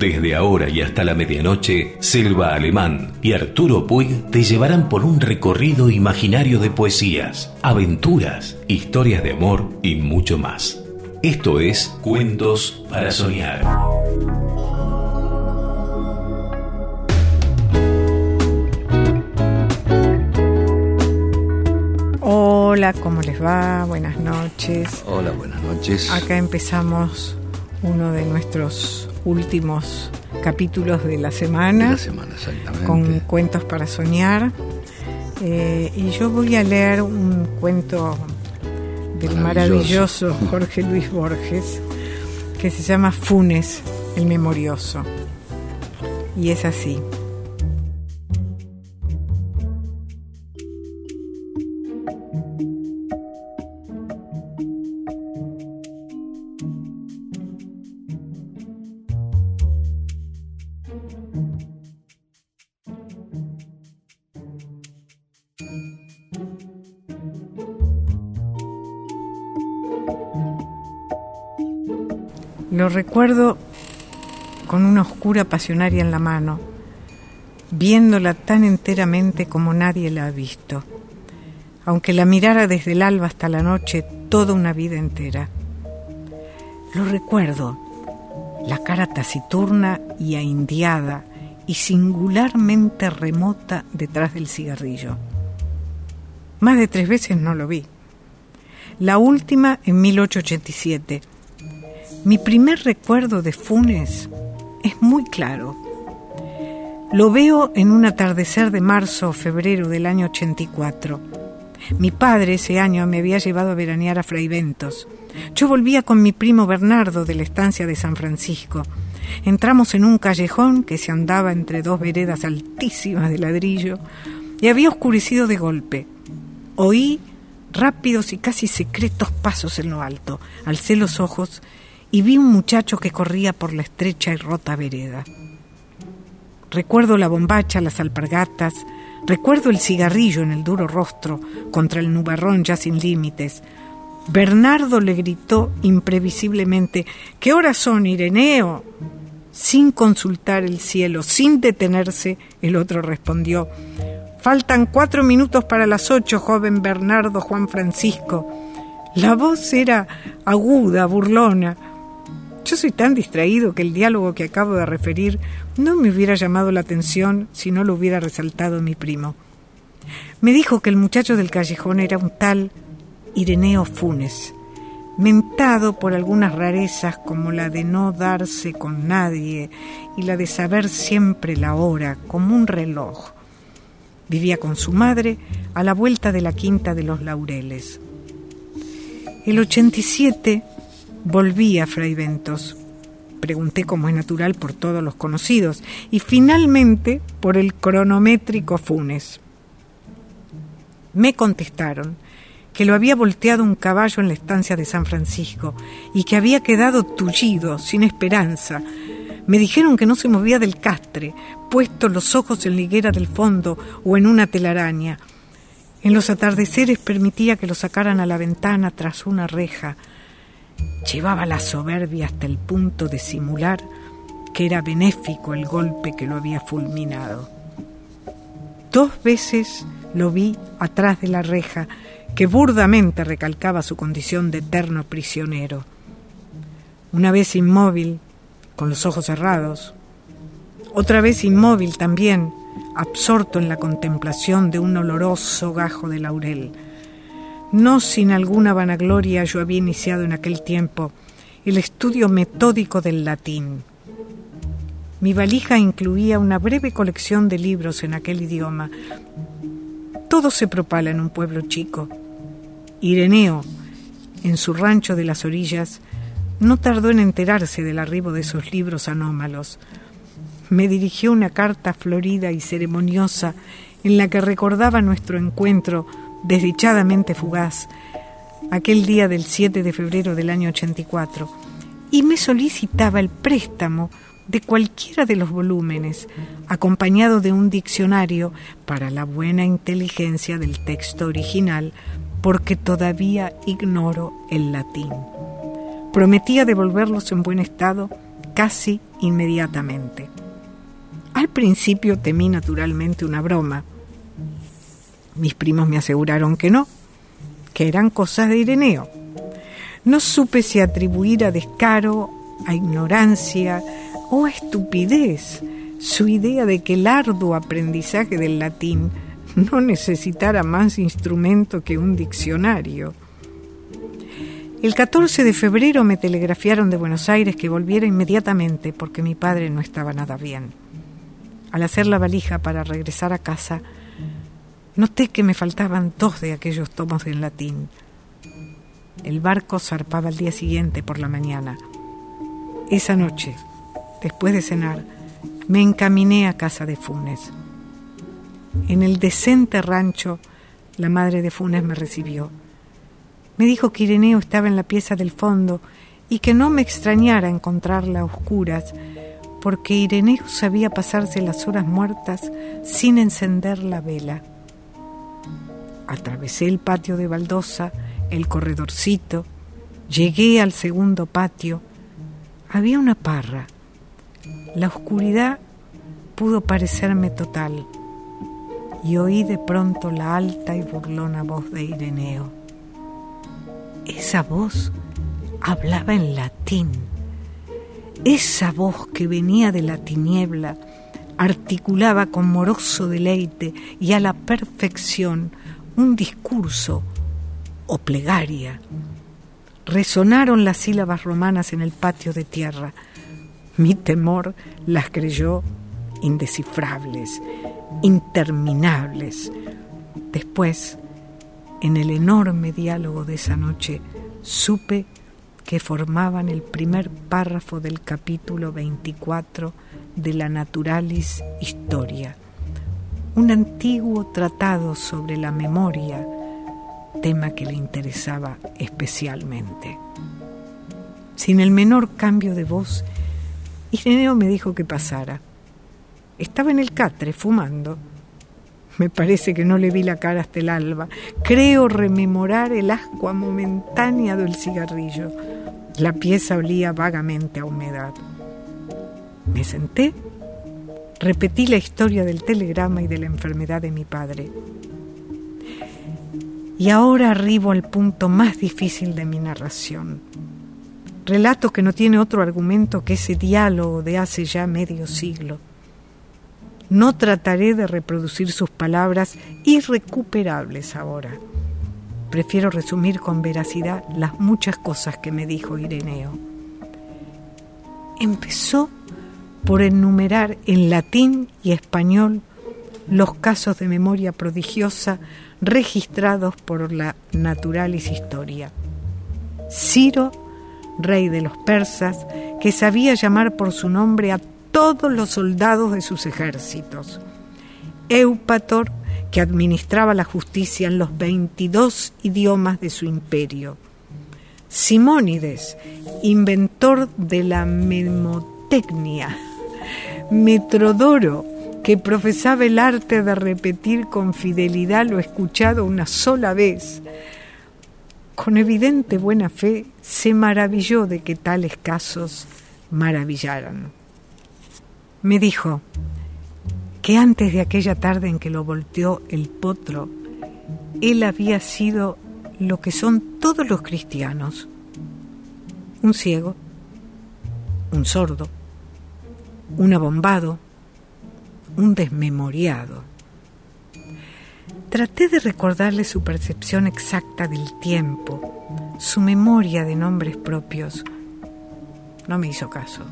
Desde ahora y hasta la medianoche, Selva Alemán y Arturo Puig te llevarán por un recorrido imaginario de poesías, aventuras, historias de amor y mucho más. Esto es Cuentos para Soñar. Hola, ¿cómo les va? Buenas noches. Hola, buenas noches. Acá empezamos uno de nuestros últimos capítulos de la semana. De la semana, exactamente. Con cuentos para soñar. Eh, y yo voy a leer un cuento del maravilloso. maravilloso Jorge Luis Borges que se llama Funes, el memorioso. Y es así. Lo recuerdo con una oscura pasionaria en la mano, viéndola tan enteramente como nadie la ha visto, aunque la mirara desde el alba hasta la noche toda una vida entera. Lo recuerdo, la cara taciturna y aindiada y singularmente remota detrás del cigarrillo. Más de tres veces no lo vi. La última en 1887 mi primer recuerdo de Funes es muy claro. Lo veo en un atardecer de marzo o febrero del año 84. Mi padre ese año me había llevado a veranear a Fraiventos. Yo volvía con mi primo Bernardo de la estancia de San Francisco. Entramos en un callejón que se andaba entre dos veredas altísimas de ladrillo y había oscurecido de golpe. Oí rápidos y casi secretos pasos en lo alto. Alcé los ojos y vi un muchacho que corría por la estrecha y rota vereda. Recuerdo la bombacha, las alpargatas, recuerdo el cigarrillo en el duro rostro contra el nubarrón ya sin límites. Bernardo le gritó imprevisiblemente ¿Qué horas son, Ireneo? Sin consultar el cielo, sin detenerse, el otro respondió Faltan cuatro minutos para las ocho, joven Bernardo Juan Francisco. La voz era aguda, burlona. Yo soy tan distraído que el diálogo que acabo de referir no me hubiera llamado la atención si no lo hubiera resaltado mi primo. Me dijo que el muchacho del callejón era un tal Ireneo Funes, mentado por algunas rarezas como la de no darse con nadie y la de saber siempre la hora, como un reloj. Vivía con su madre a la vuelta de la quinta de los laureles. El 87 Volví a Fray Ventos. Pregunté como es natural por todos los conocidos y finalmente por el cronométrico Funes. Me contestaron que lo había volteado un caballo en la estancia de San Francisco y que había quedado tullido, sin esperanza. Me dijeron que no se movía del castre, puesto los ojos en la higuera del fondo o en una telaraña. En los atardeceres permitía que lo sacaran a la ventana tras una reja. Llevaba la soberbia hasta el punto de simular que era benéfico el golpe que lo había fulminado. Dos veces lo vi atrás de la reja que burdamente recalcaba su condición de eterno prisionero. Una vez inmóvil, con los ojos cerrados, otra vez inmóvil también, absorto en la contemplación de un oloroso gajo de laurel no sin alguna vanagloria yo había iniciado en aquel tiempo el estudio metódico del latín. Mi valija incluía una breve colección de libros en aquel idioma. Todo se propala en un pueblo chico. Ireneo, en su rancho de las orillas, no tardó en enterarse del arribo de esos libros anómalos. Me dirigió una carta florida y ceremoniosa en la que recordaba nuestro encuentro desdichadamente fugaz, aquel día del 7 de febrero del año 84, y me solicitaba el préstamo de cualquiera de los volúmenes, acompañado de un diccionario para la buena inteligencia del texto original, porque todavía ignoro el latín. Prometía devolverlos en buen estado casi inmediatamente. Al principio temí naturalmente una broma. Mis primos me aseguraron que no, que eran cosas de Ireneo. No supe si atribuir a descaro, a ignorancia o a estupidez su idea de que el arduo aprendizaje del latín no necesitara más instrumento que un diccionario. El 14 de febrero me telegrafiaron de Buenos Aires que volviera inmediatamente porque mi padre no estaba nada bien. Al hacer la valija para regresar a casa, noté que me faltaban dos de aquellos tomos en latín. El barco zarpaba al día siguiente por la mañana. Esa noche, después de cenar, me encaminé a casa de Funes. En el decente rancho, la madre de Funes me recibió. Me dijo que Ireneo estaba en la pieza del fondo y que no me extrañara encontrarla a oscuras, porque Ireneo sabía pasarse las horas muertas sin encender la vela. Atravesé el patio de baldosa, el corredorcito, llegué al segundo patio. Había una parra. La oscuridad pudo parecerme total y oí de pronto la alta y burlona voz de Ireneo. Esa voz hablaba en latín. Esa voz que venía de la tiniebla articulaba con moroso deleite y a la perfección un discurso o plegaria. Resonaron las sílabas romanas en el patio de tierra. Mi temor las creyó indescifrables, interminables. Después, en el enorme diálogo de esa noche, supe que formaban el primer párrafo del capítulo 24 de la Naturalis Historia, un antiguo tratado sobre la memoria, tema que le interesaba especialmente. Sin el menor cambio de voz, Ireneo me dijo que pasara. Estaba en el catre fumando me parece que no le vi la cara hasta el alba. Creo rememorar el ascua momentánea del cigarrillo. La pieza olía vagamente a humedad. Me senté, repetí la historia del telegrama y de la enfermedad de mi padre. Y ahora arribo al punto más difícil de mi narración. Relato que no tiene otro argumento que ese diálogo de hace ya medio siglo no trataré de reproducir sus palabras irrecuperables ahora. Prefiero resumir con veracidad las muchas cosas que me dijo Ireneo. Empezó por enumerar en latín y español los casos de memoria prodigiosa registrados por la Naturalis Historia. Ciro, rey de los persas, que sabía llamar por su nombre a todos los soldados de sus ejércitos. Eupator, que administraba la justicia en los 22 idiomas de su imperio. Simónides, inventor de la memotecnia. Metrodoro, que profesaba el arte de repetir con fidelidad lo escuchado una sola vez. Con evidente buena fe se maravilló de que tales casos maravillaran. Me dijo que antes de aquella tarde en que lo volteó el potro, él había sido lo que son todos los cristianos, un ciego, un sordo, un abombado, un desmemoriado. Traté de recordarle su percepción exacta del tiempo, su memoria de nombres propios. No me hizo caso.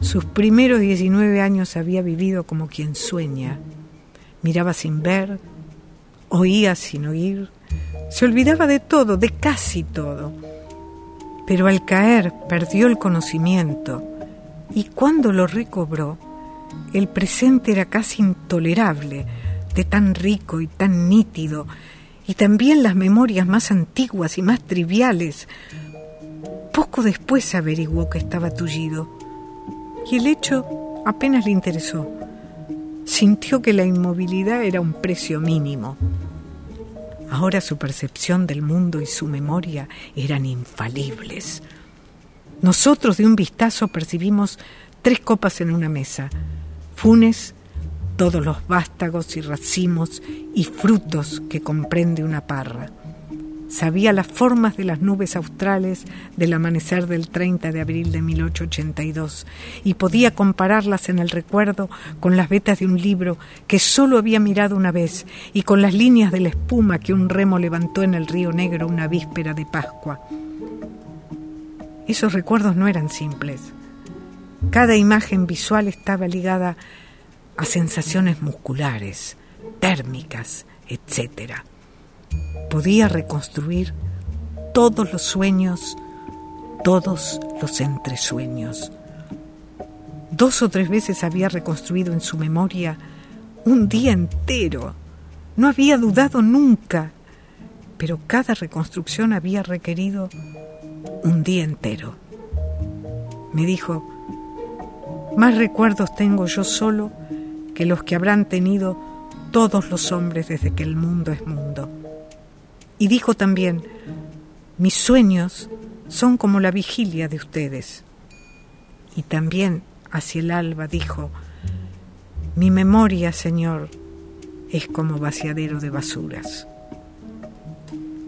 Sus primeros 19 años había vivido como quien sueña. Miraba sin ver, oía sin oír, se olvidaba de todo, de casi todo. Pero al caer perdió el conocimiento y cuando lo recobró, el presente era casi intolerable, de tan rico y tan nítido, y también las memorias más antiguas y más triviales. Poco después averiguó que estaba tullido y el hecho apenas le interesó. Sintió que la inmovilidad era un precio mínimo. Ahora su percepción del mundo y su memoria eran infalibles, Nosotros de un vistazo percibimos tres copas en una mesa, Funes, todos los vástagos y racimos y frutos que comprende una parra. Sabía las formas de las nubes australes del amanecer del 30 de abril de 1882 y podía compararlas en el recuerdo con las vetas de un libro que solo había mirado una vez y con las líneas de la espuma que un remo levantó en el río Negro una víspera de Pascua. Esos recuerdos no eran simples. Cada imagen visual estaba ligada a sensaciones musculares, térmicas, etc. Podía reconstruir todos los sueños, todos los entresueños. Dos o tres veces había reconstruido en su memoria un día entero. No había dudado nunca, pero cada reconstrucción había requerido un día entero. Me dijo, más recuerdos tengo yo solo que los que habrán tenido todos los hombres desde que el mundo es mundo. Y dijo también, mis sueños son como la vigilia de ustedes. Y también hacia el alba dijo, mi memoria, Señor, es como vaciadero de basuras.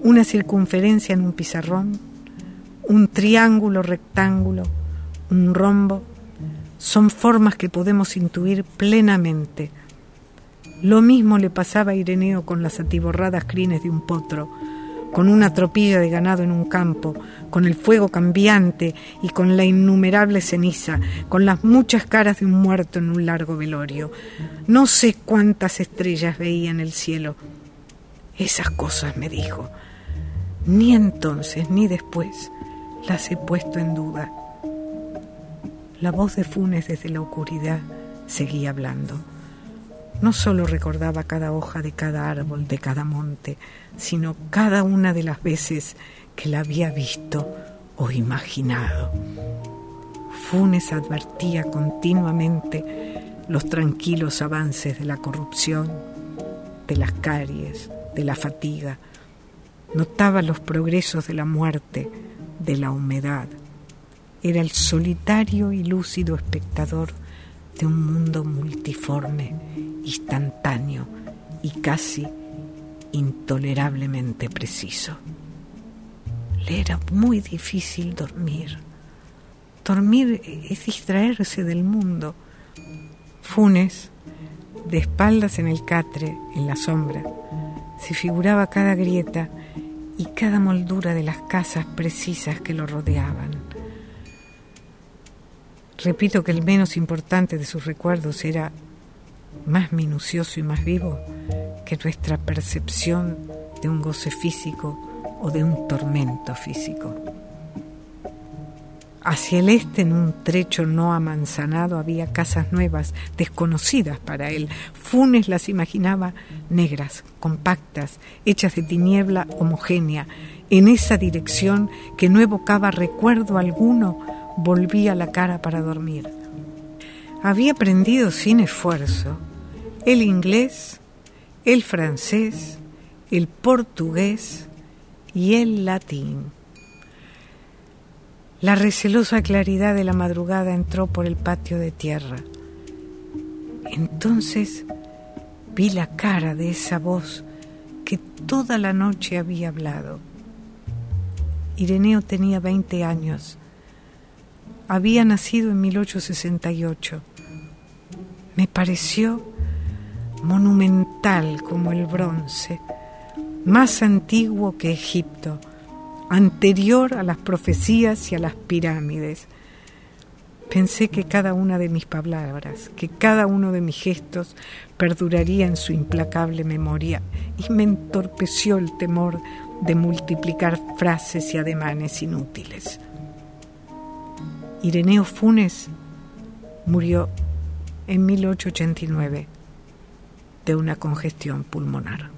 Una circunferencia en un pizarrón, un triángulo rectángulo, un rombo, son formas que podemos intuir plenamente. Lo mismo le pasaba a Ireneo con las atiborradas crines de un potro, con una tropilla de ganado en un campo, con el fuego cambiante y con la innumerable ceniza, con las muchas caras de un muerto en un largo velorio. No sé cuántas estrellas veía en el cielo. Esas cosas, me dijo, ni entonces ni después las he puesto en duda. La voz de Funes desde la oscuridad seguía hablando. No solo recordaba cada hoja de cada árbol, de cada monte, sino cada una de las veces que la había visto o imaginado. Funes advertía continuamente los tranquilos avances de la corrupción, de las caries, de la fatiga. Notaba los progresos de la muerte, de la humedad, era el solitario y lúcido espectador de un mundo multiforme, instantáneo y casi intolerablemente preciso. Le era muy difícil dormir. Dormir es distraerse del mundo. Funes, de espaldas en el catre, en la sombra, se figuraba cada grieta y cada moldura de las casas precisas que lo rodeaban Repito que el menos importante de sus recuerdos era más minucioso y más vivo que nuestra percepción de un goce físico o de un tormento físico. Hacia el este, en un trecho no amanzanado, había casas nuevas, desconocidas para él. Funes las imaginaba negras, compactas, hechas de tiniebla homogénea, en esa dirección que no evocaba recuerdo alguno volvía la cara para dormir. Había aprendido sin esfuerzo el inglés, el francés, el portugués y el latín. La recelosa claridad de la madrugada entró por el patio de tierra. Entonces vi la cara de esa voz que toda la noche había hablado. Ireneo tenía 20 años había nacido en 1868. Me pareció monumental como el bronce, más antiguo que Egipto, anterior a las profecías y a las pirámides. Pensé que cada una de mis palabras, que cada uno de mis gestos perduraría en su implacable memoria y me entorpeció el temor de multiplicar frases y ademanes inútiles. Ireneo Funes murió en 1889 de una congestión pulmonar.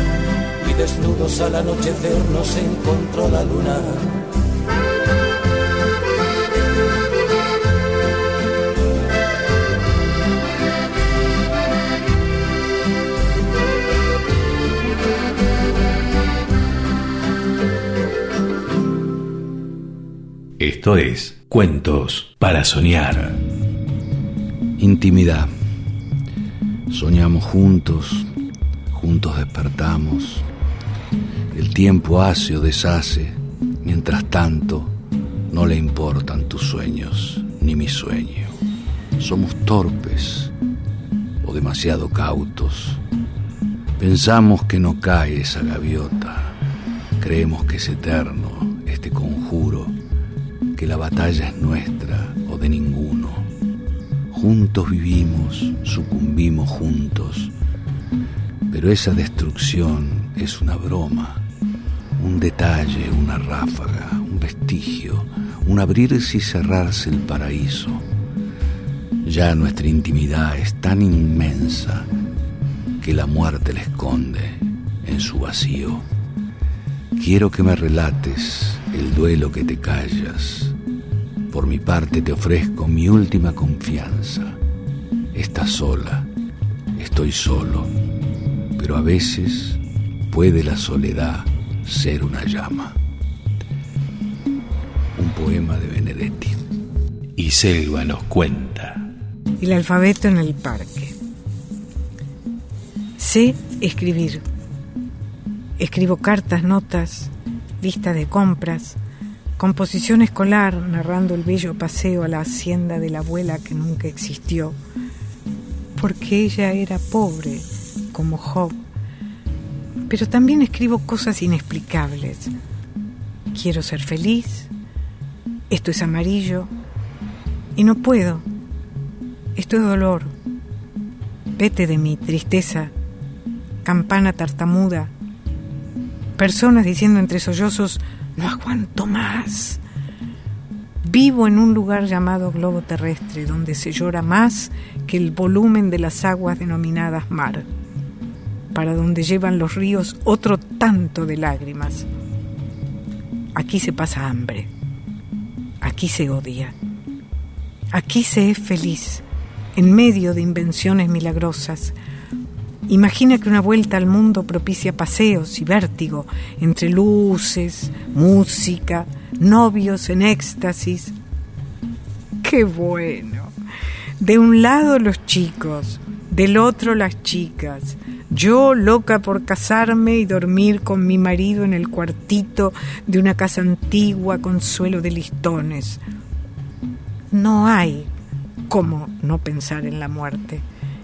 Desnudos al anochecer nos encontró la luna. Esto es Cuentos para Soñar. Intimidad. Soñamos juntos, juntos despertamos. El tiempo hace o deshace, mientras tanto no le importan tus sueños ni mi sueño. Somos torpes, o demasiado cautos. Pensamos que no cae esa gaviota, creemos que es eterno este conjuro, que la batalla es nuestra o de ninguno. Juntos vivimos, sucumbimos juntos, pero esa destrucción es una broma, un detalle, una ráfaga, un vestigio, un abrirse y cerrarse el paraíso. Ya nuestra intimidad es tan inmensa que la muerte la esconde en su vacío. Quiero que me relates el duelo que te callas. Por mi parte te ofrezco mi última confianza. Estás sola, estoy solo, pero a veces puede la soledad ser una llama. Un poema de Benedetti. Y Selva nos cuenta. El alfabeto en el parque. Sé escribir. Escribo cartas, notas, lista de compras, composición escolar narrando el bello paseo a la hacienda de la abuela que nunca existió, porque ella era pobre, como Job. Pero también escribo cosas inexplicables. Quiero ser feliz, esto es amarillo, y no puedo. Esto es dolor. Vete de mi tristeza, campana tartamuda. Personas diciendo entre sollozos, no aguanto más. Vivo en un lugar llamado globo terrestre, donde se llora más que el volumen de las aguas denominadas mar, para donde llevan los ríos otro tanto de lágrimas. Aquí se pasa hambre, aquí se odia, aquí se es feliz, en medio de invenciones milagrosas, Imagina que una vuelta al mundo propicia paseos y vértigo entre luces, música, novios en éxtasis. ¡Qué bueno! De un lado los chicos, del otro las chicas. Yo loca por casarme y dormir con mi marido en el cuartito de una casa antigua con suelo de listones. No hay cómo no pensar en la muerte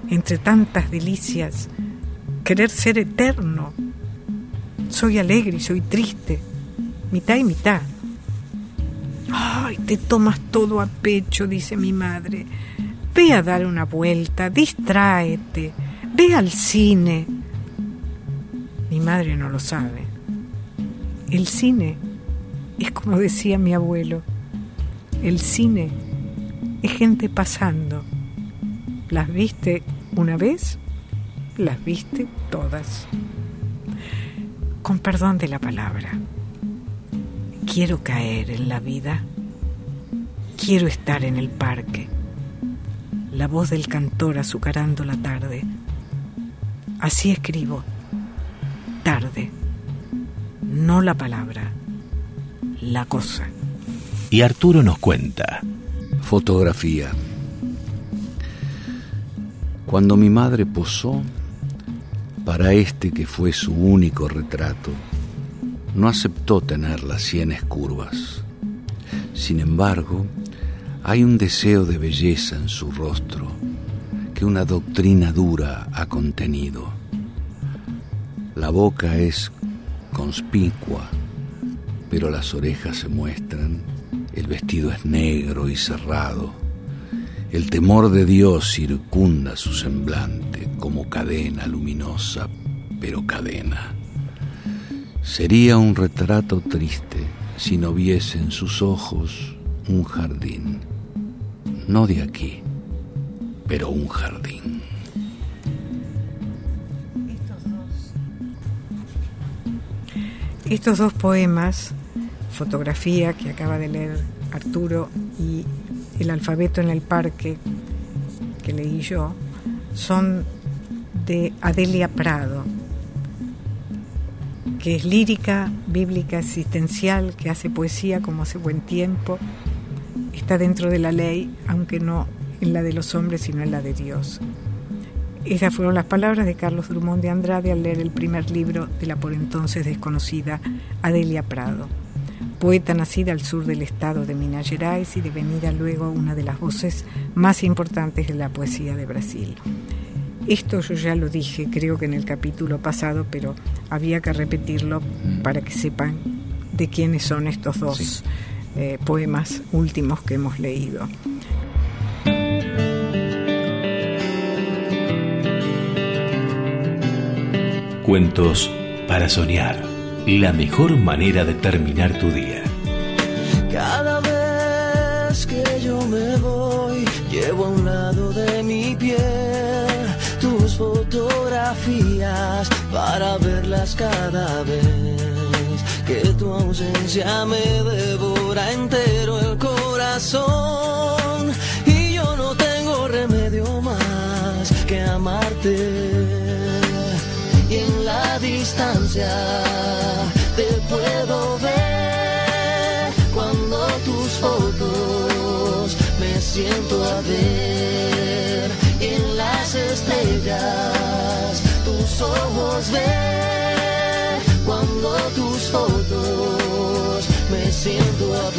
entre tantas delicias, querer ser eterno. Soy alegre y soy triste, mitad y mitad. Ay, te tomas todo a pecho, dice mi madre. Ve a dar una vuelta, distráete, ve al cine. Mi madre no lo sabe. El cine es como decía mi abuelo, el cine es gente pasando. ¿Las viste una vez las viste todas. Con perdón de la palabra, quiero caer en la vida, quiero estar en el parque, la voz del cantor azucarando la tarde. Así escribo, tarde, no la palabra, la cosa. Y Arturo nos cuenta. Fotografía. Cuando mi madre posó para este que fue su único retrato, no aceptó tener las sienes curvas. Sin embargo, hay un deseo de belleza en su rostro que una doctrina dura ha contenido. La boca es conspicua, pero las orejas se muestran, el vestido es negro y cerrado el temor de Dios circunda su semblante como cadena luminosa, pero cadena. Sería un retrato triste si no viese en sus ojos un jardín, no de aquí, pero un jardín. Estos dos poemas, fotografía que acaba de leer Arturo y el alfabeto en el parque que leí yo, son de Adelia Prado, que es lírica, bíblica, existencial, que hace poesía como hace buen tiempo, está dentro de la ley, aunque no en la de los hombres, sino en la de Dios. Esas fueron las palabras de Carlos Drummond de Andrade al leer el primer libro de la por entonces desconocida Adelia Prado poeta nacida al sur del estado de Minas Gerais y devenida luego una de las voces más importantes de la poesía de Brasil. Esto yo ya lo dije, creo que en el capítulo pasado, pero había que repetirlo para que sepan de quiénes son estos dos eh, poemas últimos que hemos leído. Cuentos para soñar. La mejor manera de terminar tu día. Cada vez que yo me voy, llevo a un lado de mi piel tus fotografías para verlas cada vez. Que tu ausencia me devora entero el corazón y yo no tengo remedio más que amarte. Distancia te puedo ver cuando tus fotos me siento a ver. En las estrellas tus ojos ver cuando tus fotos me siento a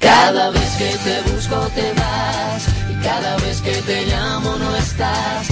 Cada vez que te busco te vas y cada vez que te llamo no estás.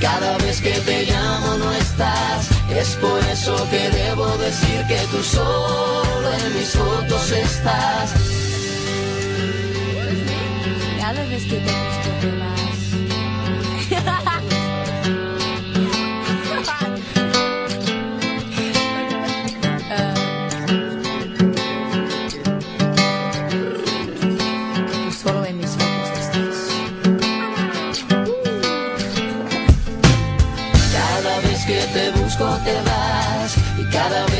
cada vez que te llamo no estás. Es por eso que debo decir que tú solo en mis fotos estás. Cada vez que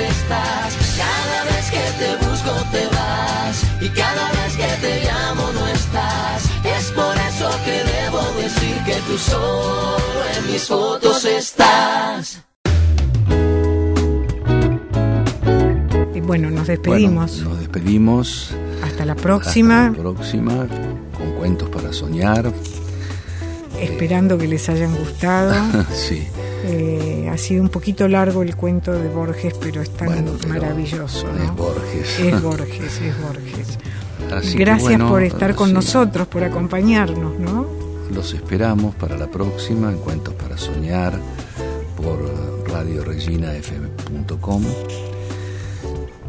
estás. Cada vez que te busco te vas y cada vez que te llamo no estás. Es por eso que debo decir que tú solo en mis fotos estás. Y bueno, nos despedimos. nos despedimos. Hasta la próxima. Hasta la próxima, con cuentos para soñar. Esperando que les hayan gustado. sí. Eh, ha sido un poquito largo el cuento de Borges, pero es tan maravilloso. Es Borges. Es Borges, es Borges. Gracias por estar con nosotros, por acompañarnos, ¿no? Los esperamos para la próxima en Cuentos para Soñar por radioreginafm.com.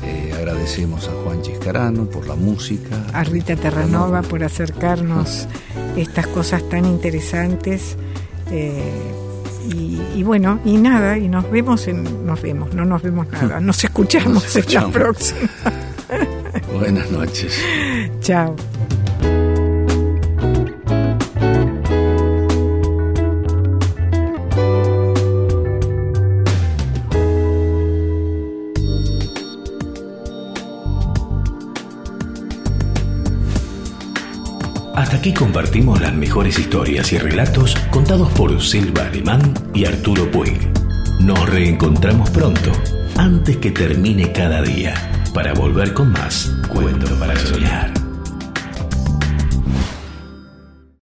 Eh, agradecemos a Juan Chiscarano por la música. A Rita Terranova por acercarnos estas cosas tan interesantes. Eh, y, bueno, y nada, y nos vemos en, nos vemos, no nos vemos nada, nos escuchamos, en la próxima. Buenas noches. Chao. Aquí compartimos las mejores historias y relatos contados por Silva Alemán y Arturo Puig. Nos reencontramos pronto, antes que termine cada día, para volver con más Cuento para Soñar.